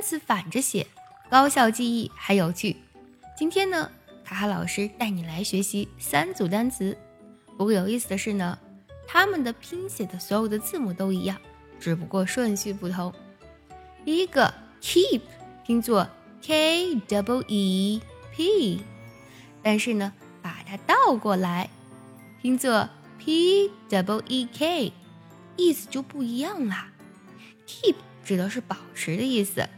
单词反着写，高效记忆还有趣。今天呢，卡卡老师带你来学习三组单词。不过有意思的是呢，它们的拼写的所有的字母都一样，只不过顺序不同。第一个 keep 拼作 k w e p，但是呢，把它倒过来拼作 p w e k，意思就不一样啦。keep 指的是保持的意思，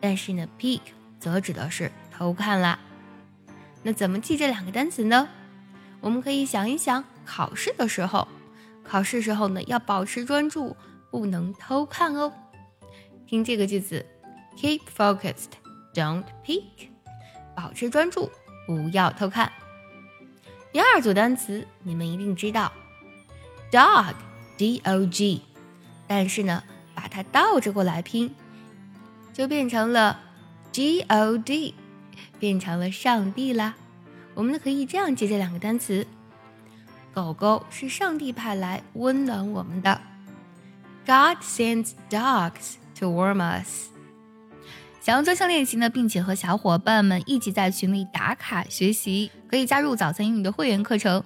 但是呢，peek 则指的是偷看啦。那怎么记这两个单词呢？我们可以想一想，考试的时候，考试时候呢要保持专注，不能偷看哦。听这个句子：Keep focused, don't peek。保持专注，不要偷看。第二组单词你们一定知道，dog，d-o-g，但是呢。把它倒着过来拼，就变成了 G O D，变成了上帝啦。我们呢可以这样记这两个单词：狗狗是上帝派来温暖我们的。God sends dogs to warm us。想要专项练习呢，并且和小伙伴们一起在群里打卡学习，可以加入早餐英语的会员课程。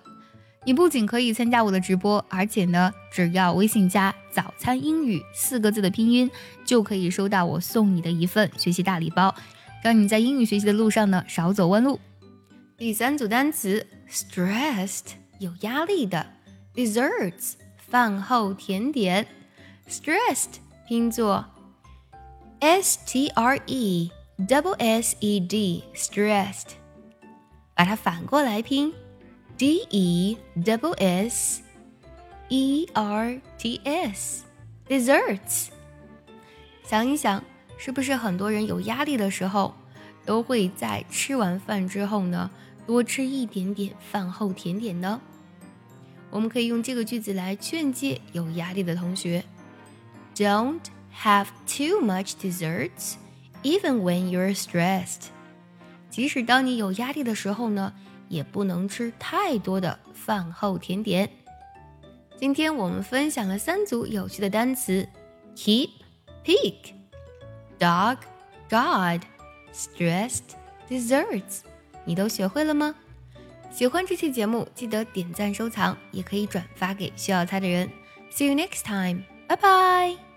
你不仅可以参加我的直播，而且呢，只要微信加“早餐英语”四个字的拼音，就可以收到我送你的一份学习大礼包，让你在英语学习的路上呢少走弯路。第三组单词，stressed 有压力的，desserts 饭后甜点，stressed 拼作 s t r e double s e d stressed，把它反过来拼。D E double S E R T S desserts。想一想，是不是很多人有压力的时候，都会在吃完饭之后呢，多吃一点点饭后甜点呢？我们可以用这个句子来劝诫有压力的同学：Don't have too much desserts, even when you're stressed。 即使当你有压力的时候呢？也不能吃太多的饭后甜点。今天我们分享了三组有趣的单词：keep、peek、dog、god、stressed、desserts。你都学会了吗？喜欢这期节目，记得点赞收藏，也可以转发给需要它的人。See you next time. Bye bye.